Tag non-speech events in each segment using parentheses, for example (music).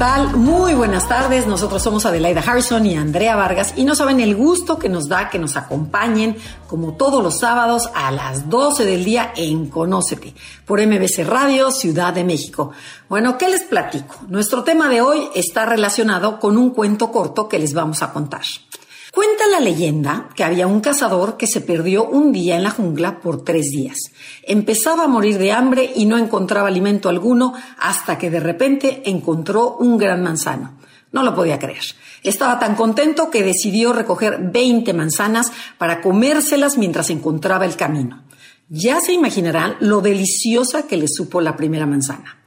Tal? Muy buenas tardes. Nosotros somos Adelaida Harrison y Andrea Vargas y no saben el gusto que nos da que nos acompañen como todos los sábados a las 12 del día en Conócete por MBC Radio Ciudad de México. Bueno, ¿qué les platico? Nuestro tema de hoy está relacionado con un cuento corto que les vamos a contar. Cuenta la leyenda que había un cazador que se perdió un día en la jungla por tres días. Empezaba a morir de hambre y no encontraba alimento alguno hasta que de repente encontró un gran manzano. No lo podía creer. Estaba tan contento que decidió recoger 20 manzanas para comérselas mientras encontraba el camino. Ya se imaginarán lo deliciosa que le supo la primera manzana.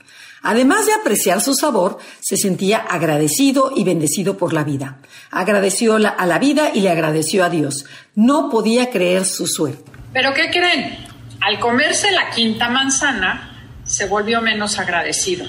Además de apreciar su sabor, se sentía agradecido y bendecido por la vida. Agradeció a la vida y le agradeció a Dios. No podía creer su suerte. ¿Pero qué creen? Al comerse la quinta manzana, se volvió menos agradecido.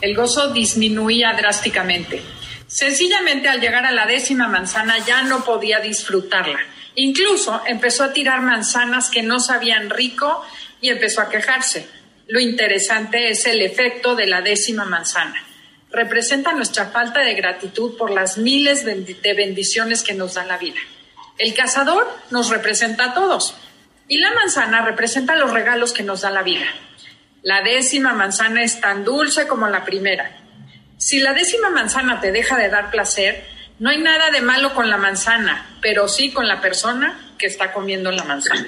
El gozo disminuía drásticamente. Sencillamente al llegar a la décima manzana ya no podía disfrutarla. Incluso empezó a tirar manzanas que no sabían rico y empezó a quejarse. Lo interesante es el efecto de la décima manzana. Representa nuestra falta de gratitud por las miles de bendiciones que nos da la vida. El cazador nos representa a todos y la manzana representa los regalos que nos da la vida. La décima manzana es tan dulce como la primera. Si la décima manzana te deja de dar placer, no hay nada de malo con la manzana, pero sí con la persona que está comiendo la manzana.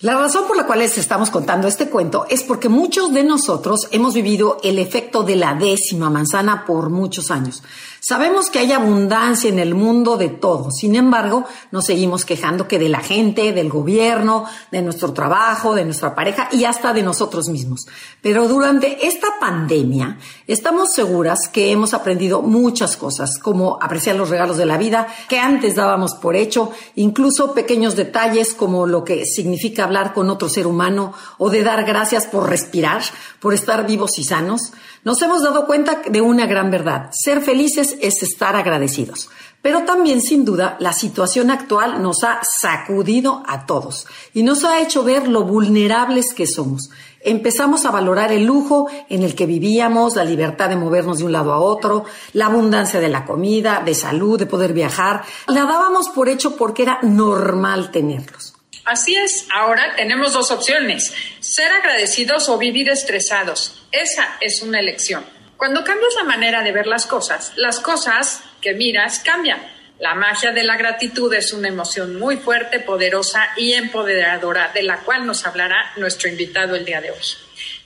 La razón por la cual les estamos contando este cuento es porque muchos de nosotros hemos vivido el efecto de la décima manzana por muchos años. Sabemos que hay abundancia en el mundo de todo, sin embargo, nos seguimos quejando que de la gente, del gobierno, de nuestro trabajo, de nuestra pareja y hasta de nosotros mismos. Pero durante esta pandemia, estamos seguras que hemos aprendido muchas cosas, como apreciar los regalos de la vida que antes dábamos por hecho, incluso pequeños detalles como lo que significa hablar con otro ser humano o de dar gracias por respirar, por estar vivos y sanos. Nos hemos dado cuenta de una gran verdad. Ser felices es estar agradecidos. Pero también, sin duda, la situación actual nos ha sacudido a todos y nos ha hecho ver lo vulnerables que somos. Empezamos a valorar el lujo en el que vivíamos, la libertad de movernos de un lado a otro, la abundancia de la comida, de salud, de poder viajar. La dábamos por hecho porque era normal tenerlos. Así es, ahora tenemos dos opciones, ser agradecidos o vivir estresados. Esa es una elección. Cuando cambias la manera de ver las cosas, las cosas que miras cambian. La magia de la gratitud es una emoción muy fuerte, poderosa y empoderadora, de la cual nos hablará nuestro invitado el día de hoy.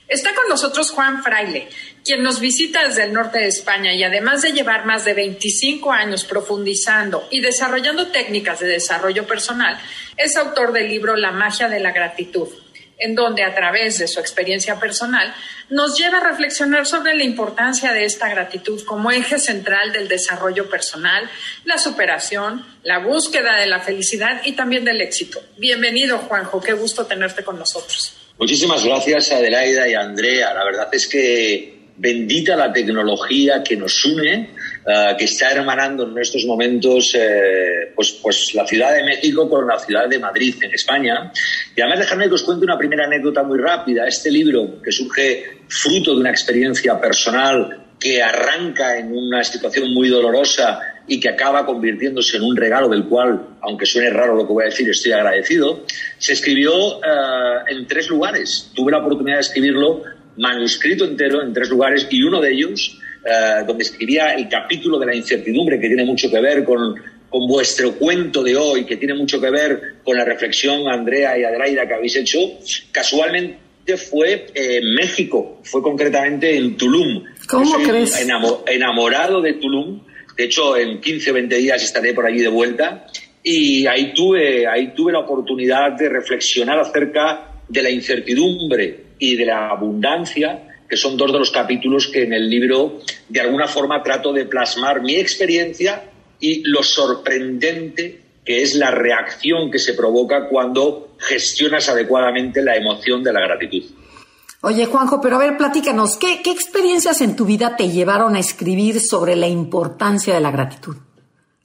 Está con nosotros Juan Fraile, quien nos visita desde el norte de España y además de llevar más de 25 años profundizando y desarrollando técnicas de desarrollo personal, es autor del libro La magia de la gratitud, en donde a través de su experiencia personal nos lleva a reflexionar sobre la importancia de esta gratitud como eje central del desarrollo personal, la superación, la búsqueda de la felicidad y también del éxito. Bienvenido, Juanjo, qué gusto tenerte con nosotros. Muchísimas gracias, Adelaida y Andrea. La verdad es que bendita la tecnología que nos une, eh, que está hermanando en estos momentos eh, pues, pues la Ciudad de México con la Ciudad de Madrid en España. Y además dejadme que os cuente una primera anécdota muy rápida. Este libro, que surge fruto de una experiencia personal que arranca en una situación muy dolorosa y que acaba convirtiéndose en un regalo del cual, aunque suene raro lo que voy a decir, estoy agradecido, se escribió eh, en tres lugares. Tuve la oportunidad de escribirlo manuscrito entero en tres lugares y uno de ellos, eh, donde escribía el capítulo de la incertidumbre, que tiene mucho que ver con, con vuestro cuento de hoy, que tiene mucho que ver con la reflexión, Andrea y Adelaida, que habéis hecho, casualmente fue en México, fue concretamente en Tulum. ¿Cómo crees? enamorado de Tulum de hecho, en 15 o 20 días estaré por allí de vuelta y ahí tuve, ahí tuve la oportunidad de reflexionar acerca de la incertidumbre y de la abundancia que son dos de los capítulos que en el libro de alguna forma trato de plasmar mi experiencia y lo sorprendente que es la reacción que se provoca cuando gestionas adecuadamente la emoción de la gratitud. Oye, Juanjo, pero a ver, platícanos, ¿qué, ¿qué, experiencias en tu vida te llevaron a escribir sobre la importancia de la gratitud?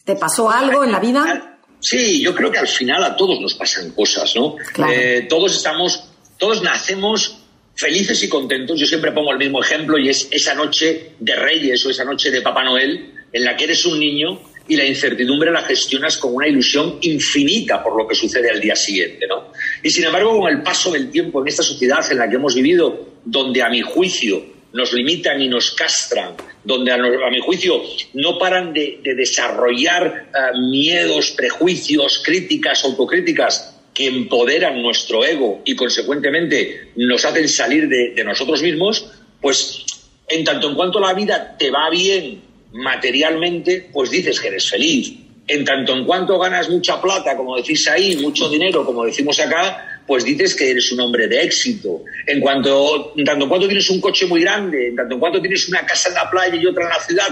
¿Te pasó algo en la vida? Sí, yo creo que al final a todos nos pasan cosas, ¿no? Eh, todos estamos, todos nacemos felices y contentos. Yo siempre pongo el mismo ejemplo y es esa noche de Reyes o esa noche de Papá Noel en la que eres un niño y la incertidumbre la gestionas con una ilusión infinita por lo que sucede al día siguiente, ¿no? Y sin embargo, con el paso del tiempo en esta sociedad en la que hemos vivido, donde a mi juicio nos limitan y nos castran, donde a, mi juicio no paran de, desarrollar eh, miedos, prejuicios, críticas, autocríticas que empoderan nuestro ego y consecuentemente nos hacen salir de, nosotros mismos, pues en tanto en cuanto la vida te va bien materialmente, pues dices que eres feliz. En tanto en cuanto ganas mucha plata, como decís ahí, mucho dinero, como decimos acá, pues dices que eres un hombre de éxito. En, cuanto, en tanto en cuanto tienes un coche muy grande, en tanto en cuanto tienes una casa en la playa y otra en la ciudad,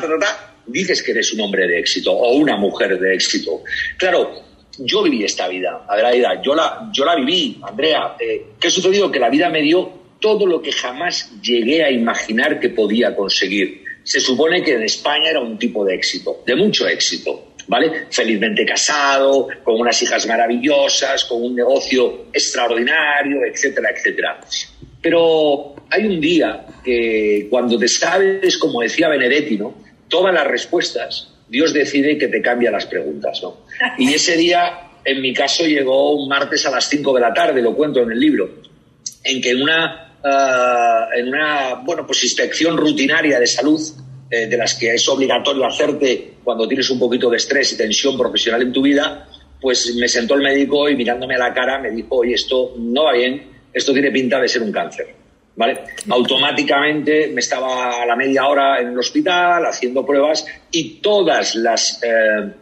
dices que eres un hombre de éxito o una mujer de éxito. Claro, yo viví esta vida, Adelaida, yo la, yo la viví, Andrea. Eh, ¿Qué sucedió? Que la vida me dio todo lo que jamás llegué a imaginar que podía conseguir. Se supone que en España era un tipo de éxito, de mucho éxito, ¿vale? Felizmente casado, con unas hijas maravillosas, con un negocio extraordinario, etcétera, etcétera. Pero hay un día que cuando te sabes, como decía Benedetti, ¿no? Todas las respuestas, Dios decide que te cambia las preguntas, ¿no? Y ese día, en mi caso, llegó un martes a las 5 de la tarde, lo cuento en el libro, en que en una, eh, en una bueno, pues inspección rutinaria de salud, eh, de las que es obligatorio hacerte cuando tienes un poquito de estrés y tensión profesional en tu vida, pues me sentó el médico y mirándome a la cara me dijo, oye, esto no va bien, esto tiene pinta de ser un cáncer. ¿vale? Automáticamente me estaba a la media hora en el hospital haciendo pruebas y todas las eh,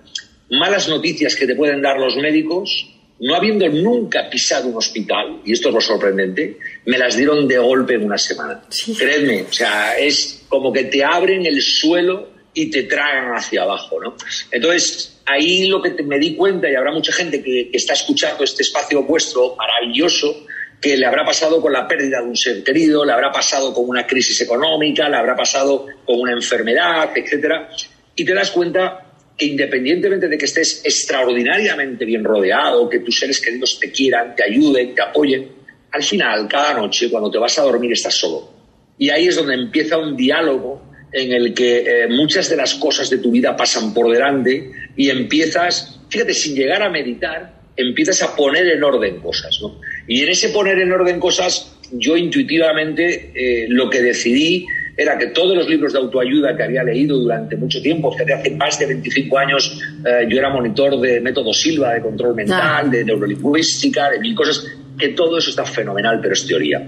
malas noticias que te pueden dar los médicos, no habiendo nunca pisado un hospital, y esto es lo sorprendente, me las dieron de golpe en una semana. Créeme, o sea, es como que te abren el suelo y te tragan hacia abajo, ¿no? Entonces, ahí lo que me di cuenta, y habrá mucha gente que, que está escuchando este espacio vuestro maravilloso, que le habrá pasado con la pérdida de un ser querido, le habrá pasado con una crisis económica, le habrá pasado con una enfermedad, etcétera, y te das cuenta que independientemente de que estés extraordinariamente bien rodeado, que tus seres queridos te quieran, te ayuden, te apoyen, al final, cada noche, cuando te vas a dormir, estás solo. Y ahí es donde empieza un diálogo en el que eh, muchas de las cosas de tu vida pasan por delante y empiezas, fíjate, sin llegar a meditar, empiezas a poner en orden cosas. ¿no? Y en ese poner en orden cosas, yo intuitivamente eh, lo que decidí era que todos los libros de autoayuda que había leído durante mucho tiempo, que hace más de 25 años eh, yo era monitor de método Silva, de control mental, de neurolingüística, de mil cosas, que todo eso está fenomenal, pero es teoría.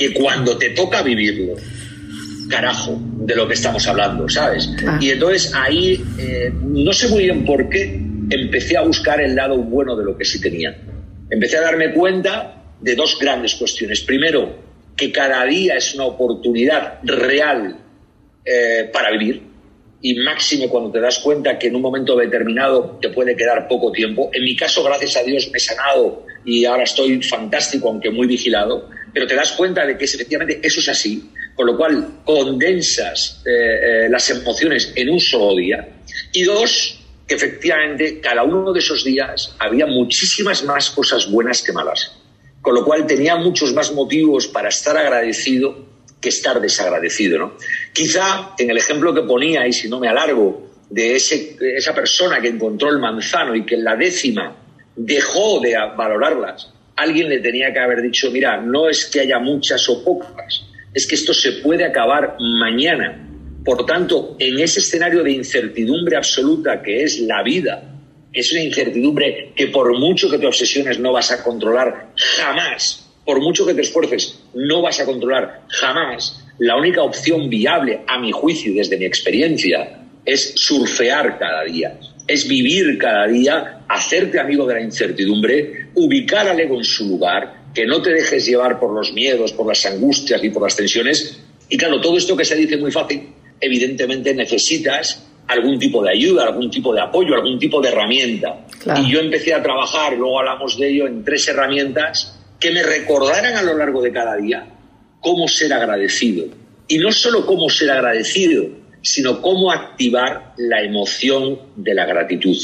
Que cuando te toca vivirlo, carajo, de lo que estamos hablando, ¿sabes? Y entonces ahí, eh, no sé muy bien por qué, empecé a buscar el lado bueno de lo que sí tenía. Empecé a darme cuenta de dos grandes cuestiones. Primero, que cada día es una oportunidad real eh, para vivir y máximo cuando te das cuenta que en un momento determinado te puede quedar poco tiempo. En mi caso, gracias a Dios, me he sanado y ahora estoy fantástico, aunque muy vigilado, pero te das cuenta de que efectivamente eso es así, con lo cual condensas eh, eh, las emociones en un solo día. Y dos, que efectivamente cada uno de esos días había muchísimas más cosas buenas que malas. Con lo cual tenía muchos más motivos para estar agradecido que estar desagradecido. ¿no? Quizá en el ejemplo que ponía, y si no me alargo, de, ese, esa persona que encontró el manzano y que en la décima dejó de valorarlas, alguien le tenía que haber dicho, mira, no es que haya muchas o pocas, es que esto se puede acabar mañana por tanto, en ese escenario de incertidumbre absoluta que es la vida, es una incertidumbre que por mucho que te obsesiones no vas a controlar jamás, por mucho que te esfuerces no vas a controlar jamás, la única opción viable, a mi juicio y desde mi experiencia, es surfear cada día, es vivir cada día, hacerte amigo de la incertidumbre, ubicar al ego en su lugar, que no te dejes llevar por los miedos, por las angustias y por las tensiones Y claro, todo esto que se dice muy fácil, evidentemente necesitas algún tipo de ayuda, algún tipo de apoyo, algún tipo de herramienta. Y yo empecé a trabajar, luego hablamos de ello, en tres herramientas que me recordaran a lo largo de cada día cómo ser agradecido. Y no solo cómo ser agradecido, sino cómo activar la emoción de la gratitud.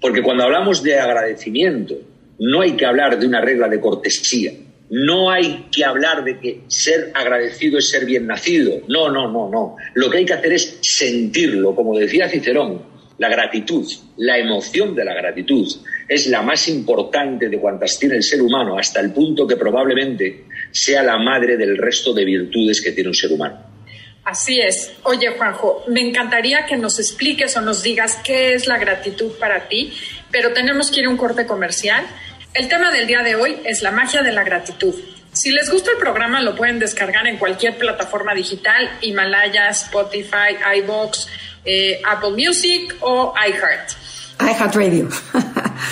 Porque cuando hablamos de agradecimiento, no hay que hablar de una regla de cortesía, no hay que hablar de que ser agradecido es ser bien nacido. No, no, no, no. Lo que hay que hacer es sentirlo, como decía Cicerón, la gratitud, la emoción de la gratitud es la más importante de cuantas tiene el ser humano, hasta el punto que probablemente sea la madre del resto de virtudes que tiene un ser humano. Así es. Oye, Juanjo, me encantaría que nos expliques o nos digas qué es la gratitud para ti, pero tenemos que ir a un corte comercial. El tema del día de hoy es la magia de la gratitud. Si les gusta el programa, lo pueden descargar en cualquier plataforma digital, Himalaya, Spotify, iBox, eh, Apple Music o iHeart. iHeart Radio. (laughs)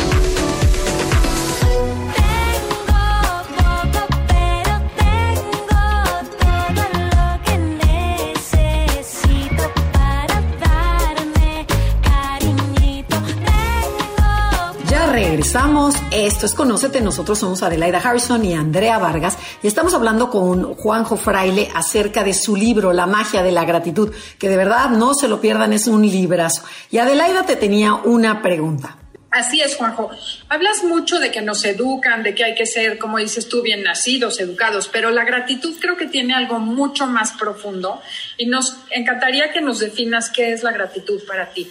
regresamos. Esto es Conócete. Nosotros somos Adelaida Harrison y Andrea Vargas y estamos hablando con Juanjo Fraile acerca de su libro La magia de la gratitud, que de verdad no se lo pierdan, es un librazo. Y Adelaida te tenía una pregunta. Así es, Juanjo. Hablas mucho de que nos educan, de que hay que ser, como dices tú, bien nacidos, educados, pero la gratitud creo que tiene algo mucho más profundo y nos encantaría que nos definas qué es la gratitud para ti.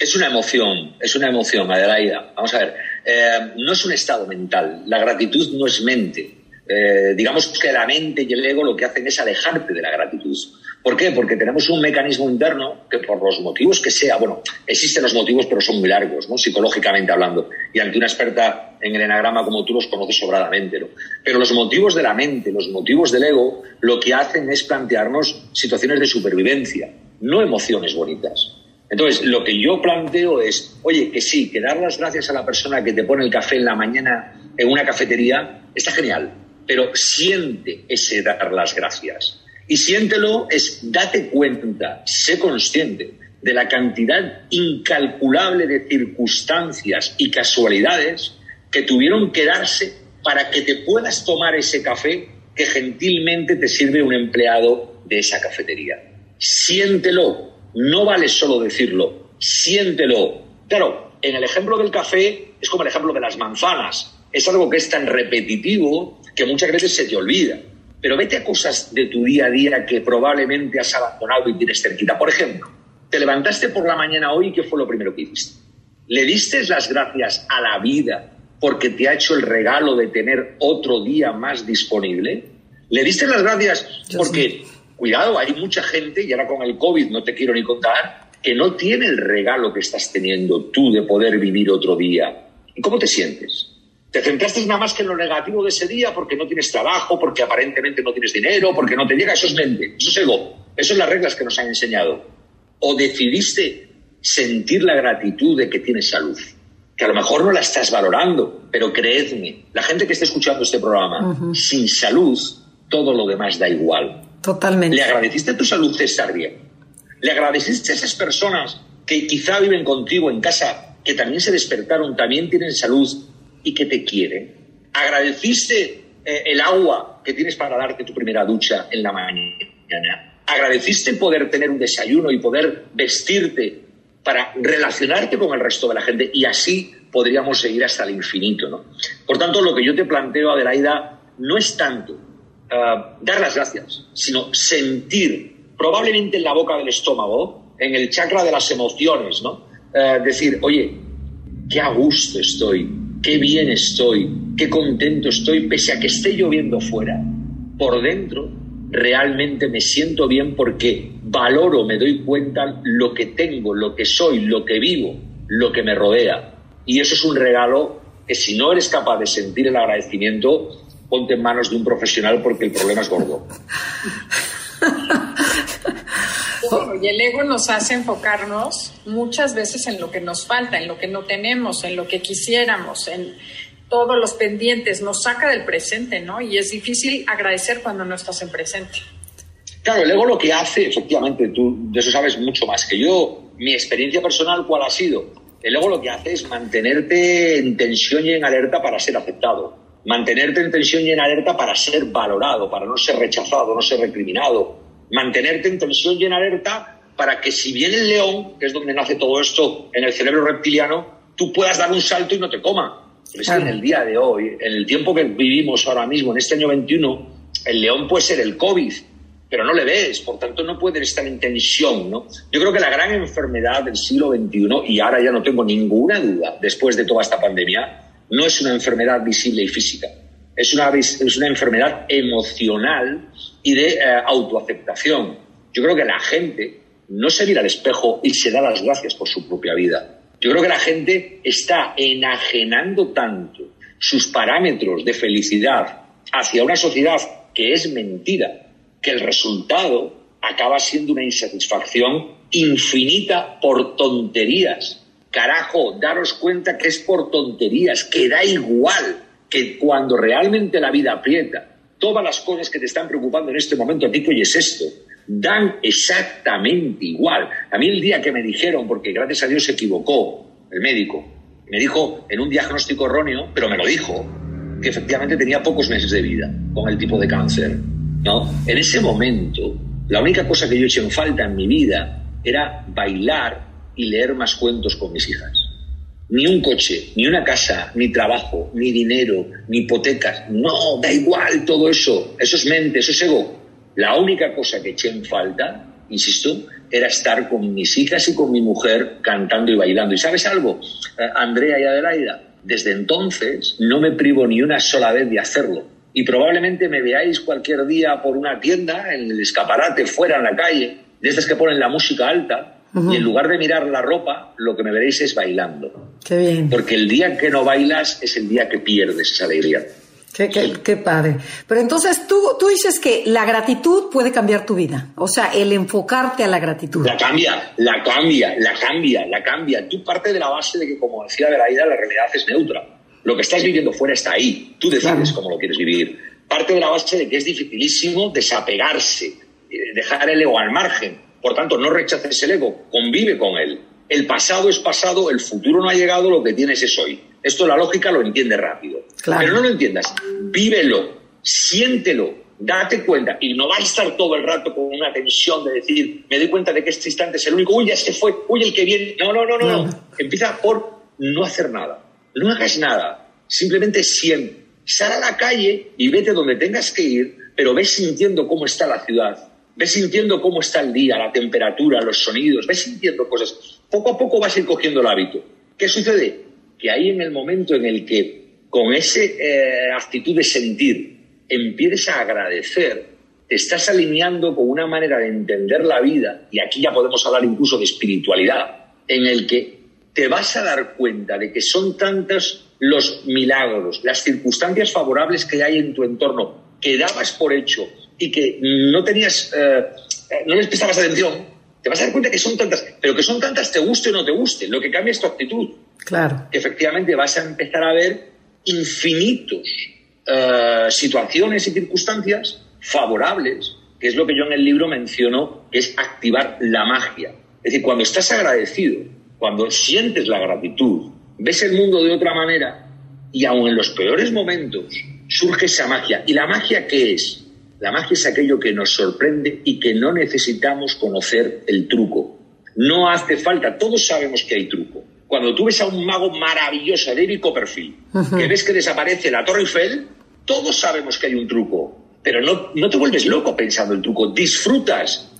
Es una emoción, es una emoción, Adelaida. Vamos a ver, eh, no es un estado mental. La gratitud no es mente. Eh, digamos que la mente y el ego lo que hacen es alejarte de la gratitud. ¿Por qué? Porque tenemos un mecanismo interno que por los motivos que sea, bueno, existen los motivos pero son muy largos, ¿no? Psicológicamente hablando. Y ante una experta en el enagrama como tú los conoces sobradamente, ¿no? Pero los motivos de la mente, los motivos del ego, lo que hacen es plantearnos situaciones de supervivencia, no emociones bonitas. Entonces, lo que yo planteo es, oye, que sí, que dar las gracias a la persona que te pone el café en la mañana en una cafetería está genial, pero siente ese dar las gracias. Y siéntelo es date cuenta, sé consciente de la cantidad incalculable de circunstancias y casualidades que tuvieron que darse para que te puedas tomar ese café que gentilmente te sirve un empleado de esa cafetería. Siéntelo, no vale solo decirlo, siéntelo. Claro, en el ejemplo del café es como el ejemplo de las manzanas. Es algo que es tan repetitivo que muchas veces se te olvida. Pero vete a cosas de tu día a día que probablemente has abandonado y tienes cerquita. Por ejemplo, te levantaste por la mañana hoy y ¿qué fue lo primero que hiciste? ¿Le diste las gracias a la vida porque te ha hecho el regalo de tener otro día más disponible? ¿Le diste las gracias porque cuidado, hay mucha gente, y ahora con el COVID no te quiero ni contar, que no tiene el regalo que estás teniendo tú de poder vivir otro día. ¿Y cómo te sientes? ¿Te centraste nada más que en lo negativo de ese día porque no tienes trabajo, porque aparentemente no tienes dinero, porque no te llega? Eso es mente, eso es ego, eso son las reglas que nos han enseñado. ¿O decidiste sentir la gratitud de que tienes salud? Que a lo mejor no la estás valorando, pero creedme, la gente que esté escuchando este programa, sin salud, todo lo demás da igual. Totalmente. ¿Le agradeciste tu salud, Bien? ¿Le agradeciste a esas personas que quizá viven contigo en casa, que también se despertaron, también tienen salud y que te quieren? ¿Agradeciste eh, el agua que tienes para darte tu primera ducha en la mañana? ¿Agradeciste poder tener un desayuno y poder vestirte para relacionarte con el resto de la gente? Y así podríamos seguir hasta el infinito. ¿no? Por tanto, lo que yo te planteo, Adelaida, no es tanto eh, dar las gracias, sino sentir, probablemente en la boca del estómago, en el chakra de las emociones, ¿no? Eh, decir, oye, qué a gusto estoy qué bien estoy, qué contento estoy, pese a que esté lloviendo fuera. Por dentro realmente me siento bien porque valoro, me doy cuenta lo que tengo, lo que soy, lo que vivo, lo que me rodea. Y eso es un regalo que si no eres capaz de sentir el agradecimiento, ponte en manos de un profesional porque el problema es gordo. y el ego nos hace enfocarnos muchas veces en lo que nos falta, en lo que no tenemos, en lo que quisiéramos, en todos los pendientes, nos saca del presente, ¿no? Y es difícil agradecer cuando no estás en presente. Claro, el ego lo que hace, efectivamente, tú de eso sabes mucho más que yo. Mi experiencia personal, ¿cuál ha sido? El ego lo que hace es mantenerte en tensión y en alerta para ser aceptado. Mantenerte en tensión y en alerta para ser valorado, para no ser rechazado, no ser recriminado, mantenerte en tensión y en alerta para que si viene el león, que es donde nace todo esto en el cerebro reptiliano, tú puedas dar un salto y no te coma. es que en el día de hoy, en el tiempo que vivimos ahora mismo, en este año 21, el león puede ser el COVID, pero no le ves, por tanto no puede estar en tensión, ¿no? Yo creo que la gran enfermedad del siglo XXI, y ahora ya no tengo ninguna duda, después de toda esta pandemia, no es una enfermedad visible y física, es una, es una enfermedad emocional y de eh, autoaceptación. Yo creo que la gente no se mira al espejo y se da las gracias por su propia vida. Yo creo que la gente está enajenando tanto sus parámetros de felicidad hacia una sociedad que es mentira, que el resultado acaba siendo una insatisfacción infinita por tonterías. Carajo, daros cuenta que es por tonterías, que da igual que cuando realmente la vida aprieta, todas las cosas que te están preocupando en este momento, a ti que oyes esto, dan exactamente igual. A mí el día que me dijeron, porque gracias a Dios se equivocó el médico, me dijo en un diagnóstico erróneo, pero me lo dijo, que efectivamente tenía pocos meses de vida con el tipo de cáncer. ¿no? En ese momento, la única cosa que yo eché en falta en mi vida era bailar y leer más cuentos con mis hijas ni un coche, ni una casa, ni trabajo, ni dinero, ni hipotecas. No, da igual todo eso. Eso es mente, eso es ego. La única cosa que eché en falta, insisto, era estar con mis hijas y con mi mujer cantando y bailando. ¿Y sabes algo, eh, Andrea y Adelaida? Desde entonces no me privo ni una sola vez de hacerlo. Y probablemente me veáis cualquier día por una tienda, en el escaparate, fuera en la calle, de estas que ponen la música alta, y en lugar de mirar la ropa, lo que me veréis es bailando. Qué bien. Porque el día que no bailas es el día que pierdes esa alegría. Qué, qué, padre. Pero entonces tú, tú dices que la gratitud puede cambiar tu vida. O sea, el enfocarte a la gratitud. La cambia, la cambia, la cambia, la cambia. Tú parte de la base de que, como decía Veraida, la realidad es neutra. Lo que estás viviendo fuera está ahí. Tú decides cómo lo quieres vivir. Parte de la base de que es dificilísimo desapegarse, eh, dejar el ego al margen por tanto, no rechaces el ego, convive con él. El pasado es pasado, el futuro no ha llegado, lo que tienes es hoy. Esto la lógica lo entiende rápido. Pero no lo entiendas. Vívelo, siéntelo, date cuenta. Y no va a estar todo el rato con una tensión de decir, me doy cuenta de que este instante es el único, uy, ya se fue, uy, el que viene. No, no, no, no. no. Empieza por no hacer nada. No hagas nada. Simplemente siente. Sal a la calle y vete donde tengas que ir, pero ve sintiendo cómo está la ciudad ves sintiendo cómo está el día, la temperatura, los sonidos, ves sintiendo cosas. Poco a poco vas a ir cogiendo el hábito. ¿Qué sucede? Que ahí en el momento en el que con esa eh, actitud de sentir empieces a agradecer, te estás alineando con una manera de entender la vida, y aquí ya podemos hablar incluso de espiritualidad, en el que te vas a dar cuenta de que son tantos los milagros, las circunstancias favorables que hay en tu entorno, que dabas por hecho, y que no tenías, eh, eh, no les prestabas atención, te vas a dar cuenta que son tantas, pero que son tantas te guste o no te guste, lo que cambia es tu actitud. Claro. Que efectivamente vas a empezar a ver infinitos eh, situaciones y circunstancias favorables, que es lo que yo en el libro menciono, que es activar la magia. Es decir, cuando estás agradecido, cuando sientes la gratitud, ves el mundo de otra manera y aun en los peores momentos surge esa magia. ¿Y la magia qué es? La magia es aquello que nos sorprende y que no necesitamos conocer el truco. No hace falta, todos sabemos que hay truco. Cuando tú ves a un mago maravilloso, David Copperfield, que ves que desaparece la Torre Eiffel, todos sabemos que hay un truco. Pero no, no te vuelves loco pensando el truco, disfrutas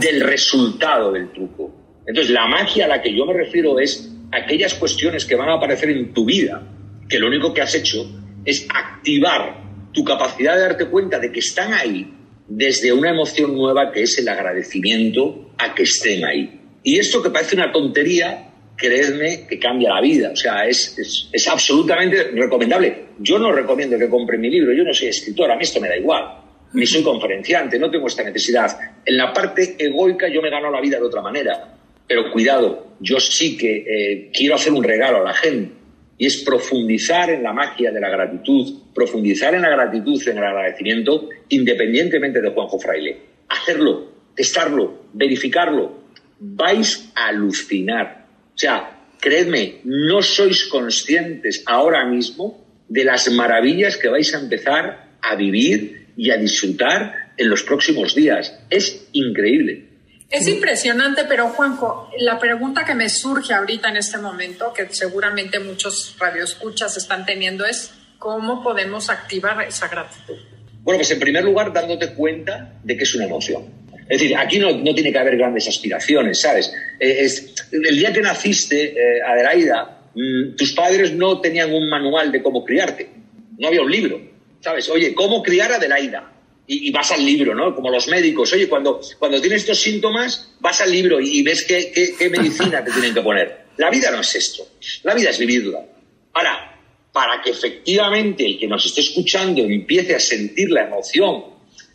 del resultado del truco. Entonces, la magia a la que yo me refiero es aquellas cuestiones que van a aparecer en tu vida que lo único que has hecho es activar tu capacidad de darte cuenta de que están ahí desde una emoción nueva que es el agradecimiento a que estén ahí. Y esto que parece una tontería, creedme que cambia la vida. O sea, es, es, absolutamente recomendable. Yo no recomiendo que compren mi libro, yo no soy escritor, a mí esto me da igual. Ni soy conferenciante, no tengo esta necesidad. En la parte egoica yo me gano la vida de otra manera. Pero cuidado, yo sí que eh, quiero hacer un regalo a la gente y es profundizar en la magia de la gratitud, profundizar en la gratitud, en el agradecimiento, independientemente de Juanjo Fraile. Hacerlo, testarlo, verificarlo. Vais a alucinar. O sea, creedme, no sois conscientes ahora mismo de las maravillas que vais a empezar a vivir y a disfrutar en los próximos días. Es increíble. Es impresionante, pero Juanjo, la pregunta que me surge ahorita en este momento, que seguramente muchos radioescuchas están teniendo, es ¿cómo podemos activar esa gratitud? Bueno, pues en primer lugar, dándote cuenta de que es una emoción. Es decir, aquí no, tiene que haber grandes aspiraciones, ¿sabes? Eh, es, el día que naciste, eh, Adelaida, mm, tus padres no tenían un manual de cómo criarte. No había un libro, ¿sabes? Oye, ¿cómo criar a Adelaida? Y, vas al libro, ¿no? Como los médicos. Oye, cuando, cuando tienes estos síntomas, vas al libro y, ves qué, qué, medicina te tienen que poner. La vida no es esto. La vida es vivirla. Ahora, para que efectivamente el que nos esté escuchando empiece a sentir la emoción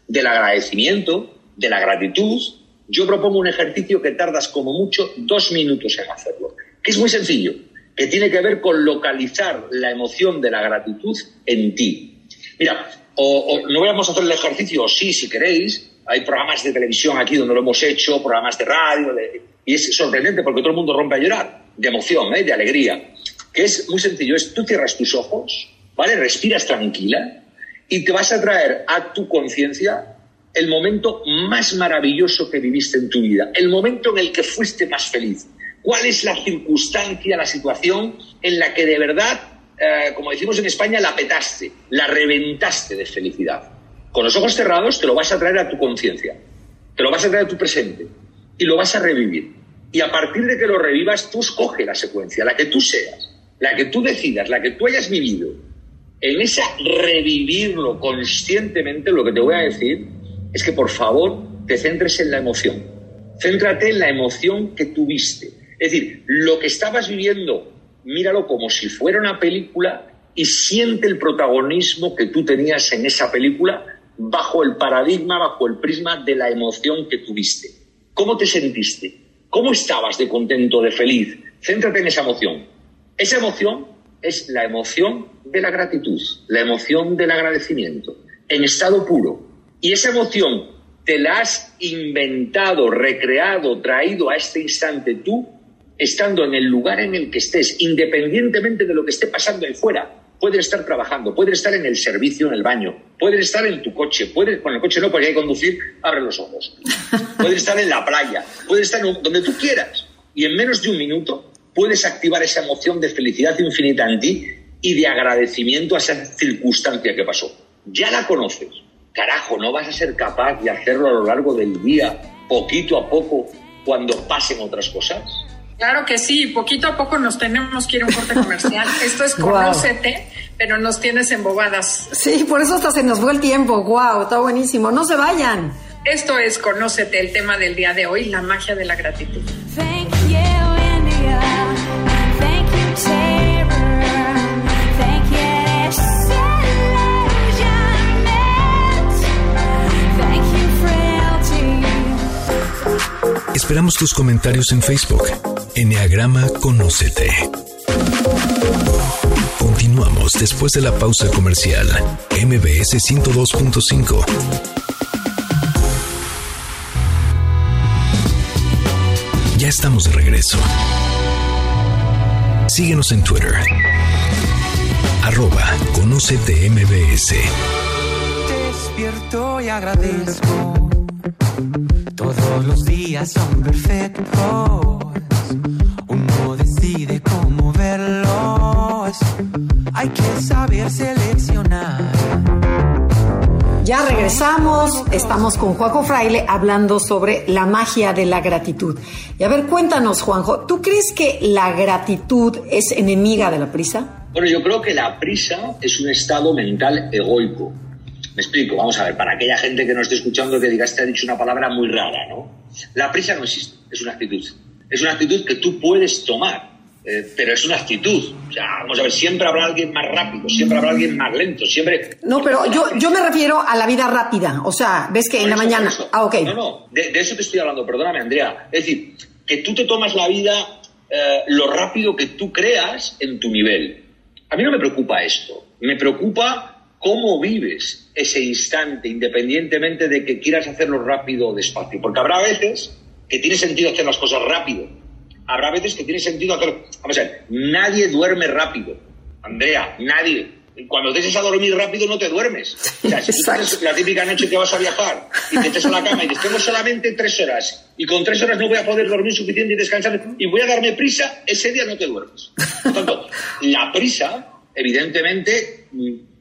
del agradecimiento, de la gratitud, yo propongo un ejercicio que tardas como mucho dos minutos en hacerlo, que es muy sencillo, que tiene que ver con localizar la emoción de la gratitud en ti. Mira, o, no vamos a hacer el ejercicio, sí, si queréis. Hay programas de televisión aquí donde lo hemos hecho, programas de radio, y es sorprendente porque todo el mundo rompe a llorar, de emoción, ¿eh? de alegría. Que es muy sencillo, es tú cierras tus ojos, ¿vale? Respiras tranquila y te vas a traer a tu conciencia el momento más maravilloso que viviste en tu vida, el momento en el que fuiste más feliz. ¿Cuál es la circunstancia, la situación en la que de verdad eh, como decimos en España, la petaste, la reventaste de felicidad. Con los ojos cerrados te lo vas a traer a tu conciencia, te lo vas a traer a tu presente y lo vas a revivir. Y a partir de que lo revivas, tú escoge la secuencia, la que tú seas, la que tú decidas, la que tú hayas vivido. En esa revivirlo conscientemente, lo que te voy a decir es que por favor te centres en la emoción. Céntrate en la emoción que tuviste. Es decir, lo que estabas viviendo míralo como si fuera una película y siente el protagonismo que tú tenías en esa película bajo el paradigma, bajo el prisma de la emoción que tuviste. ¿Cómo te sentiste? ¿Cómo estabas de contento, de feliz? Céntrate en esa emoción. Esa emoción es la emoción de la gratitud, la emoción del agradecimiento, en estado puro. Y esa emoción te la has inventado, recreado, traído a este instante tú estando en el lugar en el que estés, independientemente de lo que esté pasando ahí fuera. Puedes estar trabajando, puedes estar en el servicio, en el baño, puedes estar en tu coche, puedes, con el coche no, porque hay que conducir, abre los ojos. Puedes estar en la playa, puedes estar donde tú quieras. Y en menos de un minuto puedes activar esa emoción de felicidad infinita en ti y de agradecimiento a esa circunstancia que pasó. Ya la conoces. Carajo, ¿no vas a ser capaz de hacerlo a lo largo del día, poquito a poco, cuando pasen otras cosas? Claro que sí, poquito a poco nos tenemos que ir a un corte comercial. (laughs) Esto es Conócete, pero nos tienes embobadas. Sí, por eso hasta se nos fue el tiempo. Wow, está buenísimo. No se vayan. Esto es Conócete, el tema del día de hoy, la magia de la gratitud. Esperamos tus comentarios en Facebook. Enneagrama Conócete. Continuamos después de la pausa comercial. MBS 102.5. Ya estamos de regreso. Síguenos en Twitter. Arroba Conócete MBS. Despierto y agradezco todos los días son perfectos. Uno decide cómo verlos. Hay que saber seleccionar. Ya regresamos, estamos con Juanjo Fraile hablando sobre la magia de la gratitud. Y a ver, cuéntanos, Juanjo, ¿tú crees que la gratitud es enemiga de la prisa? Bueno, yo creo que la prisa es un estado mental egoico. Me explico, vamos a ver, para aquella gente que no esté escuchando que diga, este ha dicho una palabra muy rara, ¿no? La prisa no existe, es una actitud. Es una actitud que tú puedes tomar, eh, pero es una actitud. O sea, vamos a ver, siempre habrá alguien más rápido, siempre habrá alguien más lento, siempre... No, pero yo, yo me refiero a la vida rápida. O sea, ves que Por en la mañana... Ah, ok. No, no, de, de eso te estoy hablando, perdóname, Andrea. Es decir, que tú te tomas la vida eh, lo rápido que tú creas en tu nivel. A mí no me preocupa esto. Me preocupa cómo vives ese instante, independientemente de que quieras hacerlo rápido o despacio. Porque habrá veces que tiene sentido hacer las cosas rápido. Habrá veces que tiene sentido hacer... Vamos a ver, nadie duerme rápido. Andrea, nadie. Cuando te echas a dormir rápido no te duermes. O sea, si tú tienes la típica noche que vas a viajar y te echas a la cama y dices, tengo solamente tres horas y con tres horas no voy a poder dormir suficiente y descansar y voy a darme prisa, ese día no te duermes. Por tanto, la prisa, evidentemente,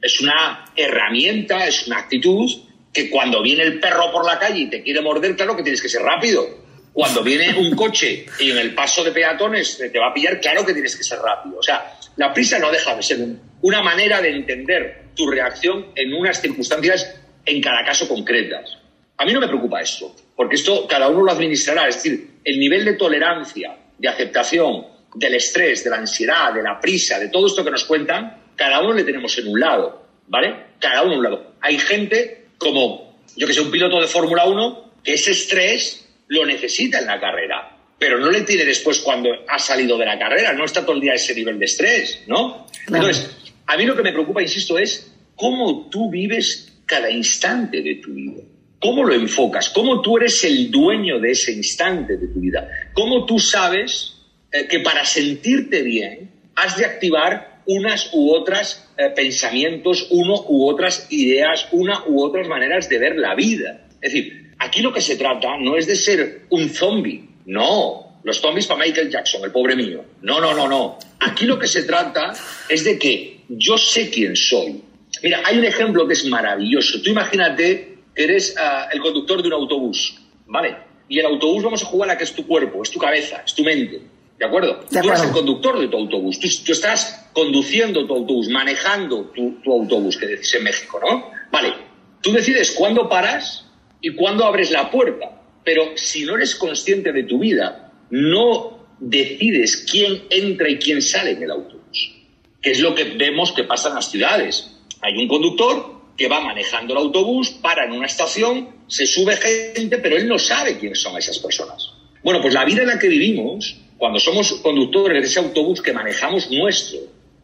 es una herramienta, es una actitud que cuando viene el perro por la calle y te quiere morder, claro que tienes que ser rápido. Cuando viene un coche y en el paso de peatones te va a pillar, claro que tienes que ser rápido. O sea, la prisa no deja de ser un- una manera de entender tu reacción en unas circunstancias en cada caso concretas. A mí no me preocupa esto, porque esto cada uno lo administrará. Es decir, el nivel de tolerancia, de aceptación, del estrés, de la ansiedad, de la prisa, de todo esto que nos cuentan, cada uno le tenemos en un lado, ¿vale? Cada uno en un lado. Hay gente como, yo que sé, un piloto de Fórmula 1, que ese estrés lo necesita en la carrera, pero no le tiene después cuando ha salido de la carrera, no está todo el día a ese nivel de estrés, ¿no? Claro. Entonces, a mí lo que me preocupa, insisto, es cómo tú vives cada instante de tu vida. ¿Cómo lo enfocas? ¿Cómo tú eres el dueño de ese instante de tu vida? ¿Cómo tú sabes eh, que para sentirte bien has de activar unas u otras eh, pensamientos, uno u otras ideas, una u otras maneras de ver la vida? Es decir, aquí lo que se trata no es de ser un zombie, no. Los zombies para Michael Jackson, el pobre mío. No, no, no, no. Aquí lo que se trata es de que yo sé quién soy. Mira, hay un ejemplo que es maravilloso. Tú imagínate que eres ah, el conductor de un autobús, ¿vale? Y el autobús vamos a jugar a que es tu cuerpo, es tu cabeza, es tu mente. ¿De acuerdo? De Tú eres el conductor de tu autobús. Tú, tú estás conduciendo tu autobús, manejando tu, tu autobús, que decís en México, ¿no? Vale. Tú decides cuándo paras y cuándo abres la puerta. Pero si no eres consciente de tu vida, no decides quién entra y quién sale en el autobús que es lo que vemos que pasa en las ciudades. Hay un conductor que va manejando el autobús, para en una estación, se sube gente, pero él no sabe quiénes son esas personas. Bueno, pues la vida en la que vivimos, cuando somos conductores de ese autobús que manejamos nuestro,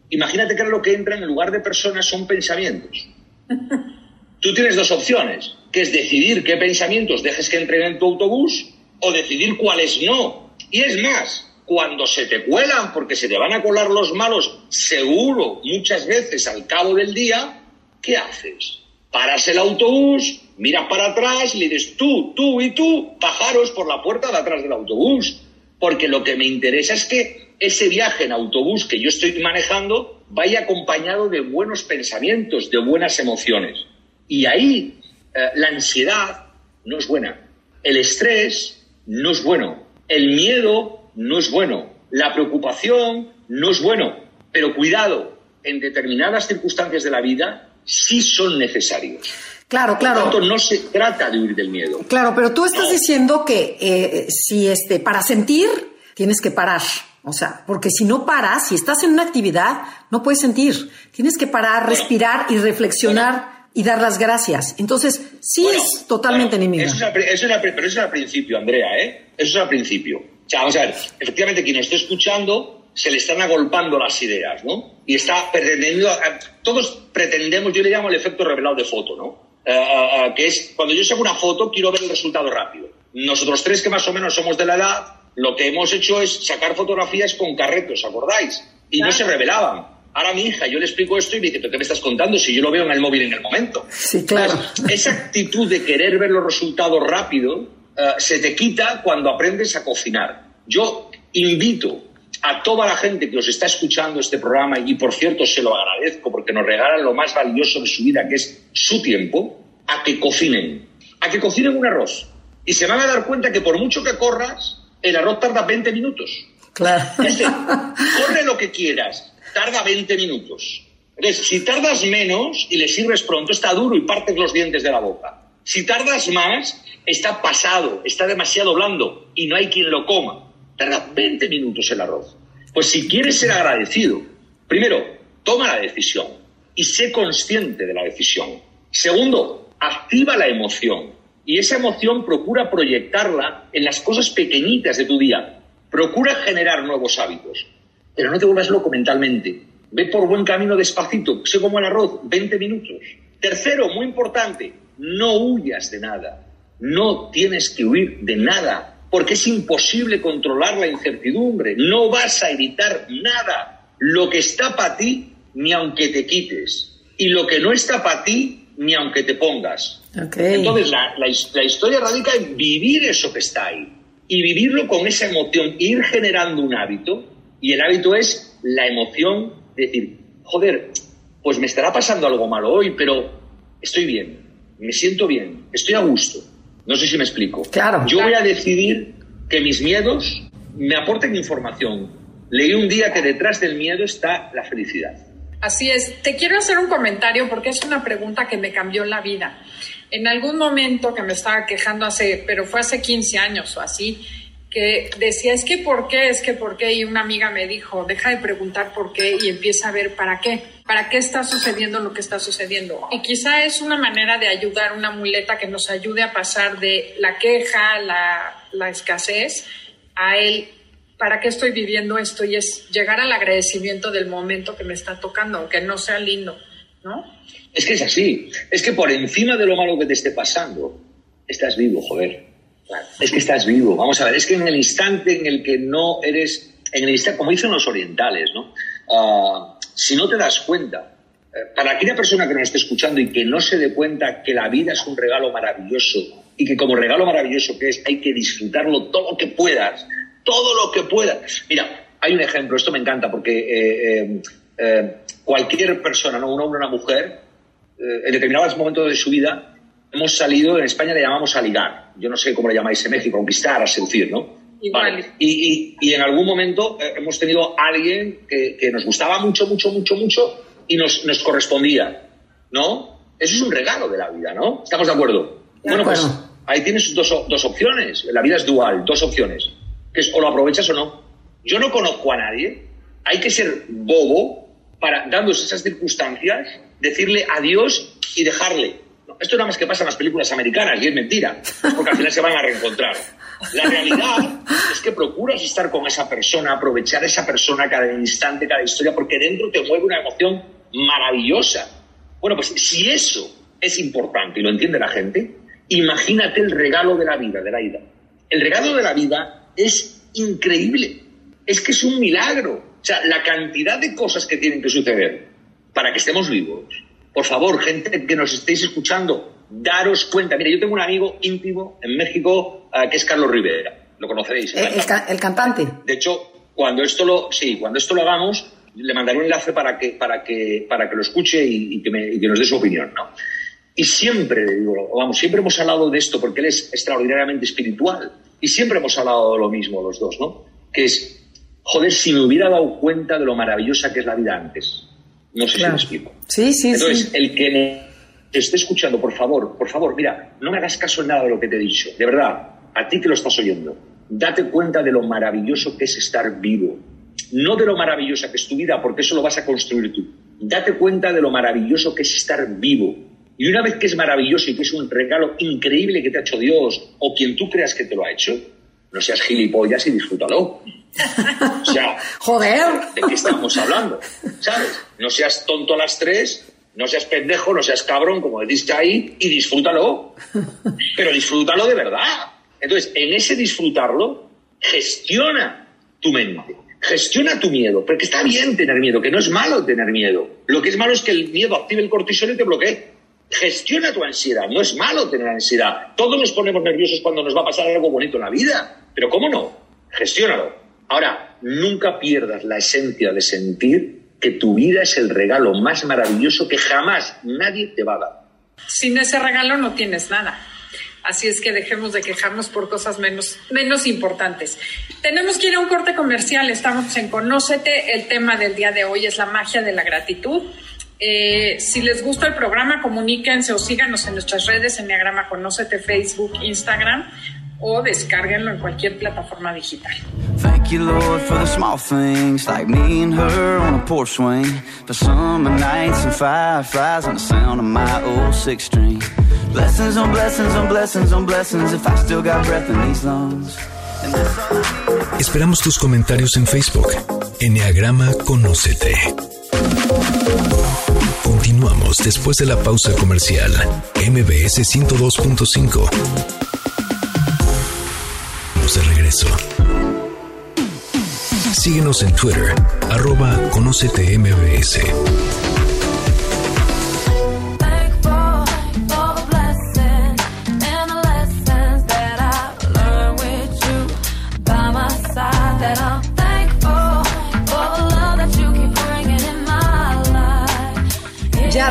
imagínate que lo que entra en lugar de personas son pensamientos. (laughs) Tú tienes dos opciones, que es decidir qué pensamientos dejes que entren en tu autobús o decidir cuáles no. Y es más, cuando se te cuelan, porque se te van a colar los malos, seguro, muchas veces al cabo del día, ¿qué haces? Paras el autobús, miras para atrás y le dices tú, tú y tú, bajaros por la puerta de atrás del autobús. Porque lo que me interesa es que ese viaje en autobús que yo estoy manejando vaya acompañado de buenos pensamientos, de buenas emociones. Y ahí eh, la ansiedad no es buena, el estrés no es bueno, el miedo no es bueno, la preocupación no es bueno. Pero cuidado, en determinadas circunstancias de la vida sí son necesarios. Claro, Por claro. tanto, no se trata de huir del miedo. Claro, pero tú estás No. diciendo que eh, si este, para sentir tienes que parar. O sea, porque si no paras, si estás en una actividad, no puedes sentir. Tienes que parar, respirar y reflexionar y dar las gracias. Entonces, sí Bueno, es totalmente bueno, enemiga. Eso es, eso pri- pero eso es al principio, Andrea, ¿eh? Eso es al principio. O sea, vamos a ver, efectivamente, quien esté escuchando se le están agolpando las ideas, ¿no? Y está pretendiendo. eh, Todos pretendemos, yo le llamo el efecto revelado de foto, ¿no? Eh, eh, que es cuando yo saco una foto, quiero ver el resultado rápido. Nosotros tres, que más o menos somos de la edad, lo que hemos hecho es sacar fotografías con carretos, ¿acordáis? Y no se revelaban. Ahora mi hija, yo le explico esto y me dice, ¿pero qué me estás contando si yo lo veo en el móvil en el momento? Sí, claro. Entonces, esa actitud de querer ver los resultados rápido se te quita cuando aprendes a cocinar. Yo invito a toda la gente que os está escuchando este programa, y por cierto se lo agradezco porque nos regalan lo más valioso de su vida, que es su tiempo, a que cocinen. A que cocinen un arroz. Y se van a dar cuenta que por mucho que corras, el arroz tarda 20 minutos. Claro. (laughs) Corre lo que quieras, tarda 20 minutos. Entonces, si tardas menos y le sirves pronto, está duro y partes los dientes de la boca. Si tardas más, está pasado, está demasiado blando y no hay quien lo coma. Tarda 20 minutos el arroz. Pues si quieres ser agradecido, primero, toma la decisión y sé consciente de la decisión. Segundo, activa la emoción y esa emoción procura proyectarla en las cosas pequeñitas de tu día. Procura generar nuevos hábitos, pero no te vuelvas loco mentalmente. Ve por buen camino despacito, sé como el arroz, 20 minutos. Tercero, muy importante, no huyas de nada. No tienes que huir de nada, porque es imposible controlar la incertidumbre. No vas a evitar nada. Lo que está para ti, ni aunque te quites. Y lo que no está para ti, ni aunque te pongas. Entonces, la, la, historia radica en vivir eso que está ahí. Y vivirlo con esa emoción, ir generando un hábito. Y el hábito es la emoción de decir, joder, pues me estará pasando algo malo hoy, pero estoy bien, me siento bien, estoy a gusto. No sé si me explico. Claro. Yo voy a decidir que mis miedos me aporten información. Leí un día que detrás del miedo está la felicidad. Así es. Te quiero hacer un comentario porque es una pregunta que me cambió la vida. En algún momento que me estaba quejando hace, pero fue hace 15 años o así, que decía, es que por qué, es que por qué, y una amiga me dijo, deja de preguntar por qué y empieza a ver para qué, para qué está sucediendo lo que está sucediendo. Y quizá es una manera de ayudar, una muleta que nos ayude a pasar de la queja, la, la escasez, a él, ¿para qué estoy viviendo esto? Y es llegar al agradecimiento del momento que me está tocando, aunque no sea lindo, ¿no? Es que es así, es que por encima de lo malo que te esté pasando, estás vivo, joder es que estás vivo. Vamos a ver, es que en el instante en el que no eres, en el instante, como dicen los orientales, ¿no? Ah, si no te das cuenta, eh, para aquella persona que nos esté escuchando y que no se dé cuenta que la vida es un regalo maravilloso y que como regalo maravilloso que es hay que disfrutarlo todo lo que puedas, todo lo que puedas. Mira, hay un ejemplo, esto me encanta porque eh, eh, cualquier persona, ¿no? un hombre o una mujer, en determinados momentos de su vida, hemos salido, en España le llamamos a ligar. Yo no sé cómo le llamáis en México, conquistar, a seducir, ¿no? Vale. Y, y, en algún momento eh, hemos tenido a alguien que, que, nos gustaba mucho, mucho, mucho, mucho y nos, nos, correspondía, ¿no? Eso es un regalo de la vida, ¿no? ¿Estamos de acuerdo? bueno, pues ahí tienes dos, dos opciones. La vida es dual, dos opciones. Que es o lo aprovechas o no. Yo no conozco a nadie. Hay que ser bobo para, dándose esas circunstancias, decirle adiós y dejarle esto nada más que pasa en las películas americanas y es mentira, porque al final se van a reencontrar. La realidad es que procuras estar con esa persona, aprovechar a esa persona cada instante, cada historia, porque dentro te mueve una emoción maravillosa. Bueno, pues si eso es importante y lo entiende la gente, imagínate el regalo de la vida, de la vida. El regalo de la vida es increíble. Es que es un milagro. O sea, la cantidad de cosas que tienen que suceder para que estemos vivos, por favor, gente que nos estéis escuchando, daros cuenta. Mira, yo tengo un amigo íntimo en México eh, que es Carlos Rivera. Lo conoceréis. El, cantante. De hecho, cuando esto lo, sí, cuando esto lo hagamos, le mandaré un enlace para que, para que, para que lo escuche y, que, nos dé su opinión, ¿no? Y siempre, digo, vamos, siempre hemos hablado de esto porque él es extraordinariamente espiritual. Y siempre hemos hablado de lo mismo los dos, ¿no? Que es, joder, si me hubiera dado cuenta de lo maravillosa que es la vida antes. No sé si me explico. Sí, sí, Entonces, el que te esté escuchando, por favor, por favor, mira, no me hagas caso en nada de lo que te he dicho. De verdad, a ti que lo estás oyendo, date cuenta de lo maravilloso que es estar vivo. No de lo maravillosa que es tu vida, porque eso lo vas a construir tú. Date cuenta de lo maravilloso que es estar vivo. Y una vez que es maravilloso y que es un regalo increíble que te ha hecho Dios o quien tú creas que te lo ha hecho, no seas gilipollas y disfrútalo. O sea, (laughs) joder, ¿de qué estamos hablando? ¿Sabes? No seas tonto a las tres, no seas pendejo, no seas cabrón, como decís ahí, y disfrútalo. Pero disfrútalo de verdad. Entonces, en ese disfrutarlo, gestiona tu mente, gestiona tu miedo, porque está bien tener miedo, que no es malo tener miedo. Lo que es malo es que el miedo active el cortisol y te bloquee. Gestiona tu ansiedad, no es malo tener ansiedad. Todos nos ponemos nerviosos cuando nos va a pasar algo bonito en la vida, pero ¿cómo no? Gestiónalo. Ahora, nunca pierdas la esencia de sentir que tu vida es el regalo más maravilloso que jamás nadie te va a dar. Sin ese regalo no tienes nada. Así es que dejemos de quejarnos por cosas menos, menos importantes. Tenemos que ir a un corte comercial. Estamos en Conócete. El tema del día de hoy es la magia de la gratitud. Eh, si les gusta el programa, comuníquense o síganos en nuestras redes, Enneagrama Conócete, Facebook, Instagram o descárguenlo en cualquier plataforma digital. Thank you, Lord, for the small things like me and her on a porch swing. For summer nights and fireflies and the sound of my old six string. Blessings on blessings on blessings on blessings if I still got breath in these lungs. Esperamos tus comentarios en Facebook. Enneagrama Conócete. Continuamos después de la pausa comercial. MBS 102.5. De regreso. Síguenos en Twitter, arroba Conócete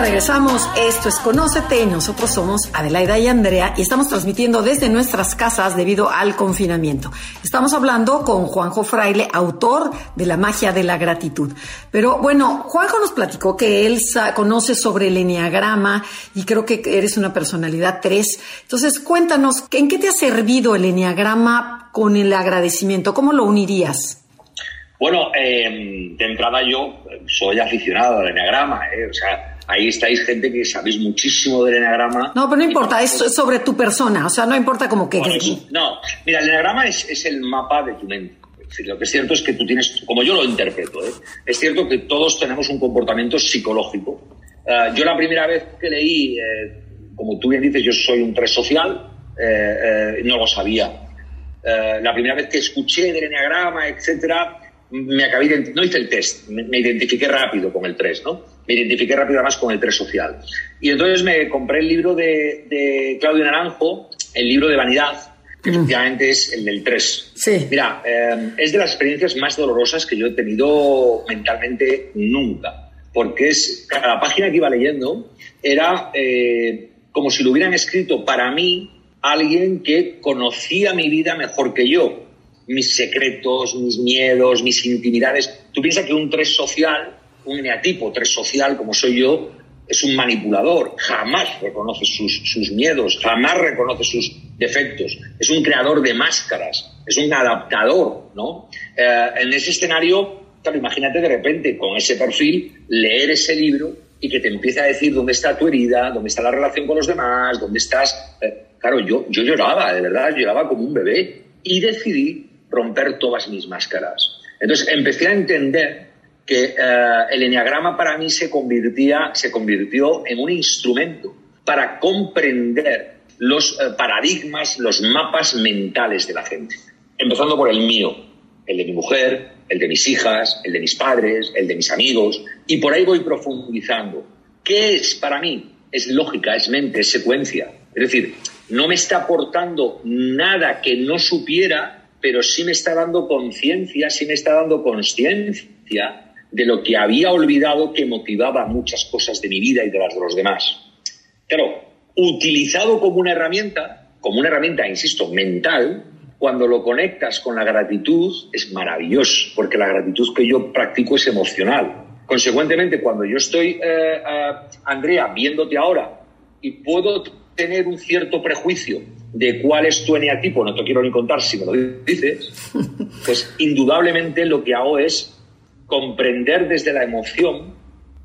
Regresamos, esto es Conócete nosotros somos Adelaida y Andrea y estamos transmitiendo desde nuestras casas debido al confinamiento. Estamos hablando con Juanjo Fraile, autor de La magia de la gratitud. Pero bueno, Juanjo nos platicó que él conoce sobre el enneagrama y creo que eres una personalidad 3. Entonces cuéntanos, ¿en qué te ha servido el enneagrama con el agradecimiento? ¿Cómo lo unirías? Bueno, eh, de entrada yo soy aficionado al eneagrama, ¿eh? o sea, ahí estáis gente que sabéis muchísimo del eneagrama. No, pero no importa, es sobre tu persona, o sea, no importa como que... Eso, no, mira, el eneagrama es, es el mapa de tu mente. Es decir, lo que es cierto es que tú tienes, como yo lo interpreto, ¿eh? es cierto que todos tenemos un comportamiento psicológico. Eh, yo la primera vez que leí, eh, como tú bien dices, yo soy un tres social, eh, no lo sabía. La primera vez que escuché del eneagrama, etcétera, me acabé no hice el test, me, me identifiqué rápido con el 3, ¿no? Me identifiqué rápido además con el 3 social. Y entonces me compré el libro de, de Claudio Naranjo, el libro de Vanidad, que efectivamente es el del 3. Sí. Mira, eh, es de las experiencias más dolorosas que yo he tenido mentalmente nunca, porque es cada página que iba leyendo era eh, como si lo hubieran escrito para mí alguien que conocía mi vida mejor que yo, mis secretos, mis miedos, mis intimidades. Tú piensas que un 3 social, un eneatipo 3 social como soy yo, es un manipulador, jamás reconoce sus, sus miedos, jamás reconoce sus defectos, es un creador de máscaras, es un adaptador, ¿no? Eh, en ese escenario, claro, imagínate de repente con ese perfil leer ese libro y que te empiece a decir dónde está tu herida, dónde está la relación con los demás, dónde estás... Eh, claro, yo, yo lloraba, de verdad, lloraba como un bebé y decidí romper todas mis máscaras. Entonces empecé a entender que eh, el enneagrama para mí se, convertía, se convirtió en un instrumento para comprender los eh, paradigmas, los mapas mentales de la gente. Empezando por el mío, el de mi mujer, el de mis hijas, el de mis padres, el de mis amigos, y por ahí voy profundizando. ¿Qué es para mí? Es lógica, es mente, es secuencia. Es decir, no me está aportando nada que no supiera, pero sí me está dando conciencia, sí me está dando consciencia de lo que había olvidado que motivaba muchas cosas de mi vida y de las de los demás. Claro, utilizado como una herramienta, como una herramienta, insisto, mental, cuando lo conectas con la gratitud es maravilloso, porque la gratitud que yo practico es emocional. Consecuentemente, cuando yo estoy, eh, eh, Andrea, viéndote ahora y puedo tener un cierto prejuicio de cuál es tu eneatipo, no te quiero ni contar si me lo dices, pues indudablemente lo que hago es comprender desde la emoción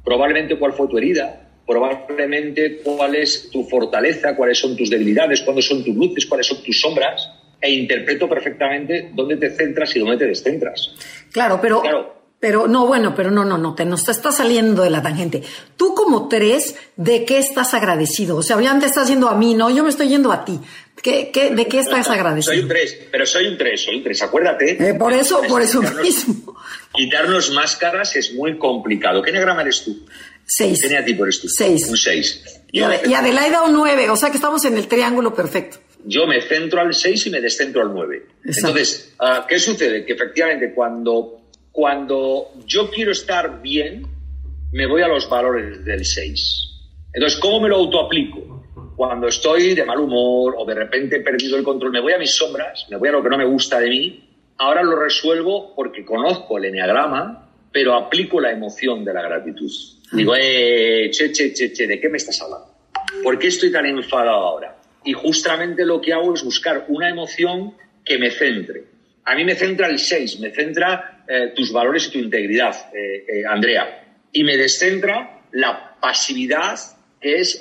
probablemente cuál fue tu herida, probablemente cuál es tu fortaleza, cuáles son tus debilidades, cuáles son tus luces, cuáles son tus sombras, e interpreto perfectamente dónde te centras y dónde te descentras. Claro, pero, Claro. Pero no, bueno, pero no, no, no, te nos estás saliendo de la tangente. Tú como tres, ¿de qué estás agradecido? O sea, ya te estás yendo a mí, no, yo me estoy yendo a ti. ¿Qué, qué, ¿De qué estás Soy un agradecido? 3, pero soy un 3, soy un 3, acuérdate. Eh, por eso, por eso Quitarnos- mismo. Quitarnos máscaras es muy complicado. ¿Qué negrama eres tú? Seis. ¿Qué eneatipo eres tú? Seis. Un 6. Y, Ade- y Adelaida un nueve, o sea que estamos en el triángulo perfecto. yo me centro al 6 y me descentro al 9. Exacto. Entonces, ah, ¿qué sucede? Que efectivamente cuando, cuando yo quiero estar bien, me voy a los valores del 6. Entonces, ¿cómo me lo autoaplico? cuando estoy de mal humor o de repente he perdido el control, me voy a mis sombras, me voy a lo que no me gusta de mí, ahora lo resuelvo porque conozco el enneagrama, pero aplico la emoción de la gratitud. Digo, eh, che, che, che, che, ¿de qué me estás hablando? ¿Por qué estoy tan enfadado ahora? Y justamente lo que hago es buscar una emoción que me centre. A mí me centra el 6, me centra eh, tus valores y tu integridad, eh, eh, Andrea. Y me descentra la pasividad, que es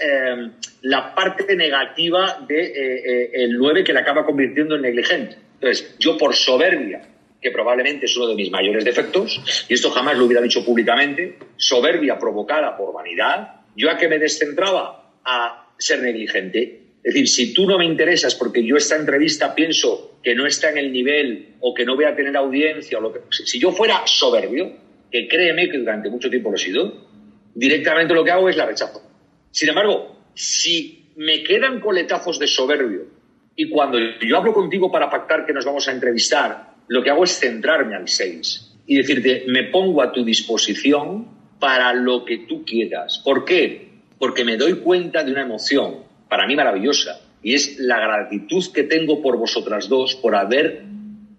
la parte negativa del de, el 9 que le acaba convirtiendo en negligente. Entonces, yo por soberbia, que probablemente es uno de mis mayores defectos, y esto jamás lo hubiera dicho públicamente, soberbia provocada por vanidad, yo a que me descentraba a ser negligente. Es decir, si tú no me interesas porque yo esta entrevista pienso que no está en el nivel o que no voy a tener audiencia, o lo que, si yo fuera soberbio, que créeme que durante mucho tiempo lo he sido, directamente lo que hago es la rechazo. Sin embargo, si me quedan coletazos de soberbio y cuando yo hablo contigo para pactar que nos vamos a entrevistar, lo que hago es centrarme al 6 y decirte, me pongo a tu disposición para lo que tú quieras. ¿Por qué? Porque me doy cuenta de una emoción, para mí maravillosa, y es la gratitud que tengo por vosotras dos, por, haber,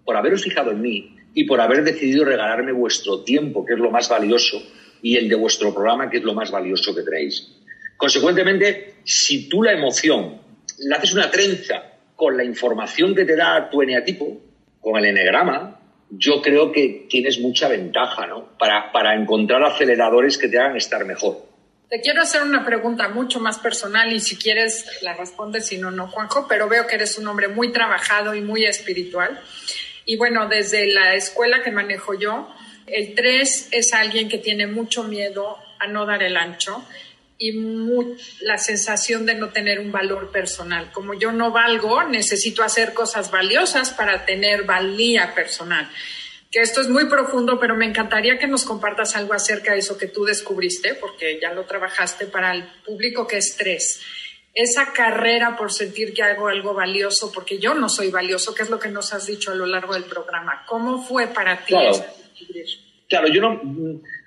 por haberos fijado en mí y por haber decidido regalarme vuestro tiempo, que es lo más valioso, y el de vuestro programa, que es lo más valioso que tenéis. Consecuentemente, si tú la emoción le haces una trenza con la información que te da tu eneatipo, con el enegrama, yo creo que tienes mucha ventaja ¿no? para, para encontrar aceleradores que te hagan estar mejor. Te quiero hacer una pregunta mucho más personal y si quieres la respondes, si no, no, Juanjo, pero veo que eres un hombre muy trabajado y muy espiritual. Y bueno, desde la escuela que manejo yo, el 3 es alguien que tiene mucho miedo a no dar el ancho y muy, la sensación de no tener un valor personal. Como yo no valgo, necesito hacer cosas valiosas para tener valía personal. Que esto es muy profundo, pero me encantaría que nos compartas algo acerca de eso que tú descubriste, porque ya lo trabajaste para el público que es tres. Esa carrera por sentir que hago algo valioso, porque yo no soy valioso, que es lo que nos has dicho a lo largo del programa. ¿Cómo fue para ti claro. Claro, yo no,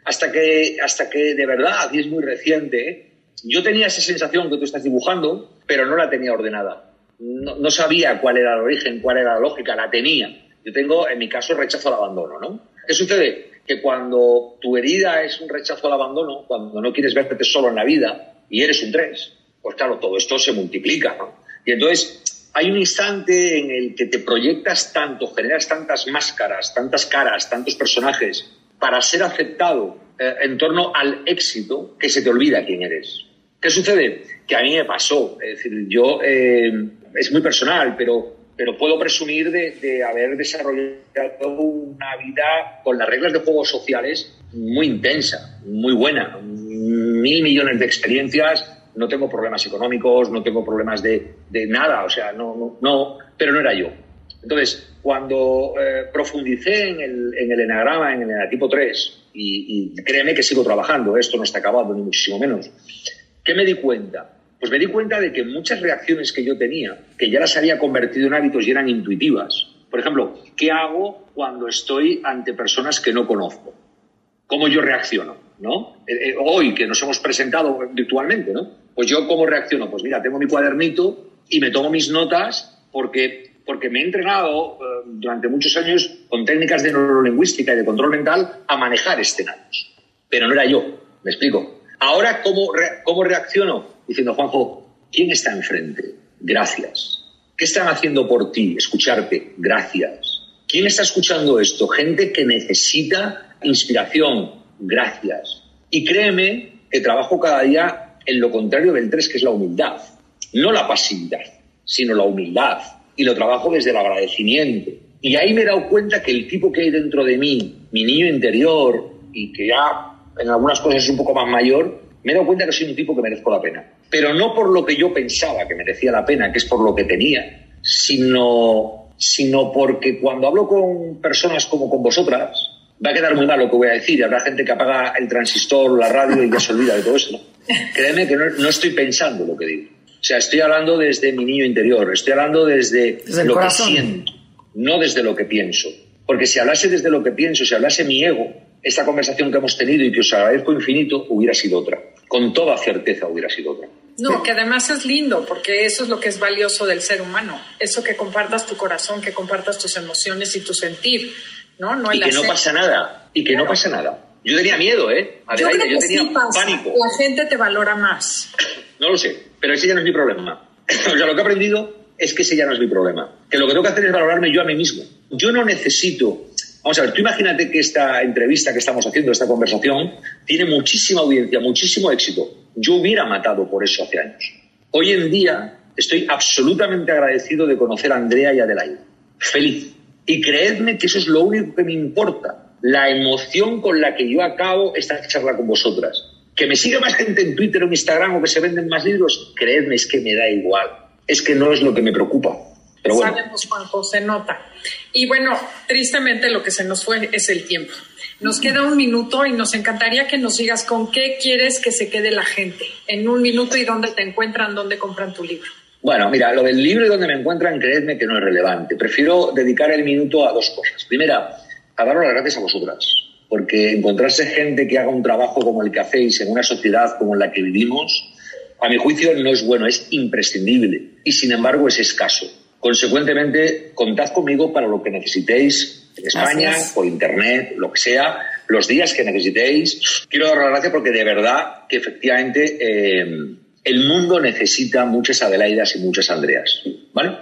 hasta que, hasta que de verdad, y es muy reciente, yo tenía esa sensación que tú estás dibujando, pero no la tenía ordenada. No, no, sabía cuál era el origen, cuál era la lógica, la tenía. Yo tengo, en mi caso, rechazo al abandono, ¿no? ¿Qué sucede? Que cuando tu herida es un rechazo al abandono, cuando no quieres verte solo en la vida y eres un tres, pues claro, todo esto se multiplica, ¿no? Y entonces hay un instante en el que te proyectas tanto, generas tantas máscaras, tantas caras, tantos personajes, para ser aceptado eh, en torno al éxito que se te olvida quién eres. ¿Qué sucede? Que a mí me pasó. Es decir, yo, eh, es muy personal, pero, pero puedo presumir de, de, haber desarrollado una vida con las reglas de juegos sociales muy intensa, muy buena. Mil millones de experiencias, no tengo problemas económicos, no tengo problemas de, de nada, o sea, no, no, no, pero no era yo. Entonces, cuando eh, profundicé en el, en el enagrama, en el enatipo 3, y, y, créeme que sigo trabajando, esto no está acabado, ni muchísimo menos, ¿qué me di cuenta? Pues me di cuenta de que muchas reacciones que yo tenía, que ya las había convertido en hábitos y eran intuitivas. Por ejemplo, ¿qué hago cuando estoy ante personas que no conozco? ¿Cómo yo reacciono? ¿no? Eh, eh, hoy que nos hemos presentado virtualmente, ¿no? Pues yo cómo reacciono? Pues mira, tengo mi cuadernito y me tomo mis notas porque porque me he entrenado eh, durante muchos años con técnicas de neurolingüística y de control mental a manejar escenarios. Pero no era yo, me explico. Ahora, ¿cómo, cómo reacciono? Diciendo, Juanjo, ¿quién está enfrente? Gracias. ¿Qué están haciendo por ti? Escucharte. Gracias. ¿Quién está escuchando esto? Gente que necesita inspiración. Gracias. Y créeme que trabajo cada día en lo contrario del 3, que es la humildad. No la pasividad, sino la humildad y lo trabajo desde el agradecimiento. Y ahí me he dado cuenta que el tipo que hay dentro de mí, mi niño interior, y que ya en algunas cosas es un poco más mayor, me he dado cuenta que soy un tipo que merezco la pena. Pero no por lo que yo pensaba que merecía la pena, que es por lo que tenía, sino, sino porque cuando hablo con personas como con vosotras, va a quedar muy mal lo que voy a decir. Habrá gente que apaga el transistor, la radio y ya se olvida de todo eso. Créeme que no, no estoy pensando lo que digo. O sea, estoy hablando desde mi niño interior, estoy hablando desde, desde lo corazón. que siento, no desde lo que pienso. Porque si hablase desde lo que pienso, si hablase mi ego, esta conversación que hemos tenido y que os agradezco infinito, hubiera sido otra. Con toda certeza hubiera sido otra. No, que además es lindo, porque eso es lo que es valioso del ser humano. Eso que compartas tu corazón, que compartas tus emociones y tu sentir, ¿no? no y el que no pasa nada. Y que no pasa nada. Yo tenía miedo, ¿eh? Yo Adelaida, creo yo que tenía sí pasa. pánico. La gente te valora más. (coughs) No lo sé, pero ese ya no es mi problema. (coughs) o sea, lo que he aprendido es que ese ya no es mi problema. Que lo que tengo que hacer es valorarme yo a mí mismo. Yo no necesito... Vamos a ver, tú imagínate que esta entrevista que estamos haciendo, esta conversación, tiene muchísima audiencia, muchísimo éxito. Yo hubiera matado por eso hace años. Hoy en día estoy absolutamente agradecido de conocer a Andrea y Adelaide. Feliz. Y creedme que eso es lo único que me importa. La emoción con la que yo acabo esta charla con vosotras. Que me sigue más gente en Twitter o en Instagram o que se venden más libros, creedme, es que me da igual. Es que no es lo que me preocupa. Pero bueno, Sabemos, Juanjo, se nota. Y bueno, tristemente lo que se nos fue es el tiempo. Nos queda un minuto y nos encantaría que nos digas con qué quieres que se quede la gente en un minuto y dónde te encuentran, dónde compran tu libro. Bueno, mira, lo del libro y donde me encuentran, creedme que no es relevante. Prefiero dedicar el minuto a dos cosas. Primera, a daros las gracias a vosotras, porque encontrarse gente que haga un trabajo como el que hacéis en una sociedad como la que vivimos, a mi juicio no es bueno, es imprescindible y sin embargo es escaso. Consecuentemente, contad conmigo para lo que necesitéis en España, Gracias. por internet, lo que sea, los días que necesitéis. Quiero dar las gracias porque de verdad que efectivamente eh, el mundo necesita muchas Adelaidas y muchas Andreas. ¿Vale?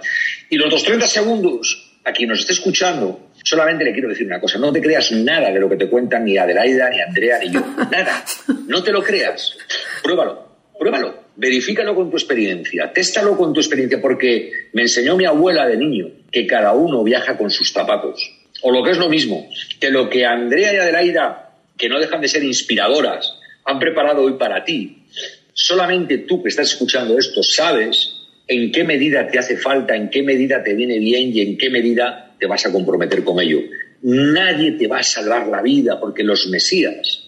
Y los otros 30 segundos, a quien nos esté escuchando, solamente le quiero decir una cosa: no te creas nada de lo que te cuentan ni Adelaida, ni Andrea, ni yo. (laughs) Nada. No te lo creas. Pruébalo. Pruébalo, verifícalo con tu experiencia, téstalo con tu experiencia, porque me enseñó mi abuela de niño que cada uno viaja con sus zapatos. O lo que es lo mismo, que lo que Andrea y Adelaida, que no dejan de ser inspiradoras, han preparado hoy para ti, solamente tú que estás escuchando esto sabes en qué medida te hace falta, en qué medida te viene bien y en qué medida te vas a comprometer con ello. Nadie te va a salvar la vida porque los mesías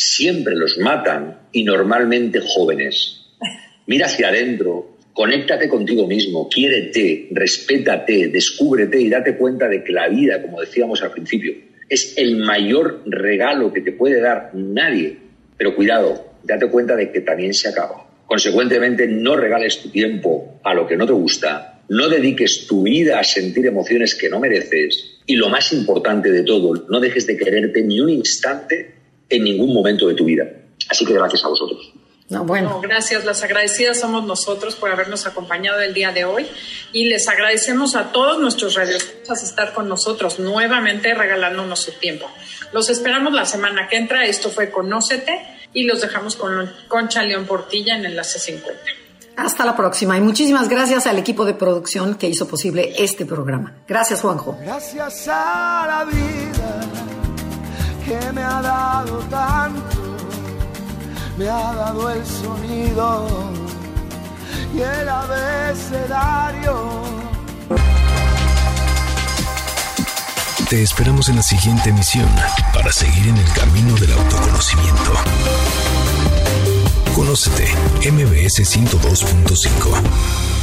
siempre los matan y normalmente jóvenes. Mira hacia adentro, conéctate contigo mismo, quiérete, respétate, descúbrete y date cuenta de que la vida, como decíamos al principio, es el mayor regalo que te puede dar nadie. Pero cuidado, date cuenta de que también se acaba. Consecuentemente, no regales tu tiempo a lo que no te gusta, no dediques tu vida a sentir emociones que no mereces y lo más importante de todo, no dejes de quererte ni un instante en ningún momento de tu vida. Así que gracias a vosotros. No, bueno. No, gracias, las agradecidas somos nosotros por habernos acompañado el día de hoy y les agradecemos a todos nuestros radioescuchas estar con nosotros nuevamente regalándonos su tiempo. Los esperamos la semana que entra. Esto fue Conócete y los dejamos con Concha León Portilla en Enlace 50. Hasta la próxima y muchísimas gracias al equipo de producción que hizo posible este programa. Gracias, Juanjo. Gracias a la vida que me ha dado tanto, me ha dado el sonido y el abecedario. Te esperamos en la siguiente emisión para seguir en el camino del autoconocimiento. Conócete, MBS 102.5.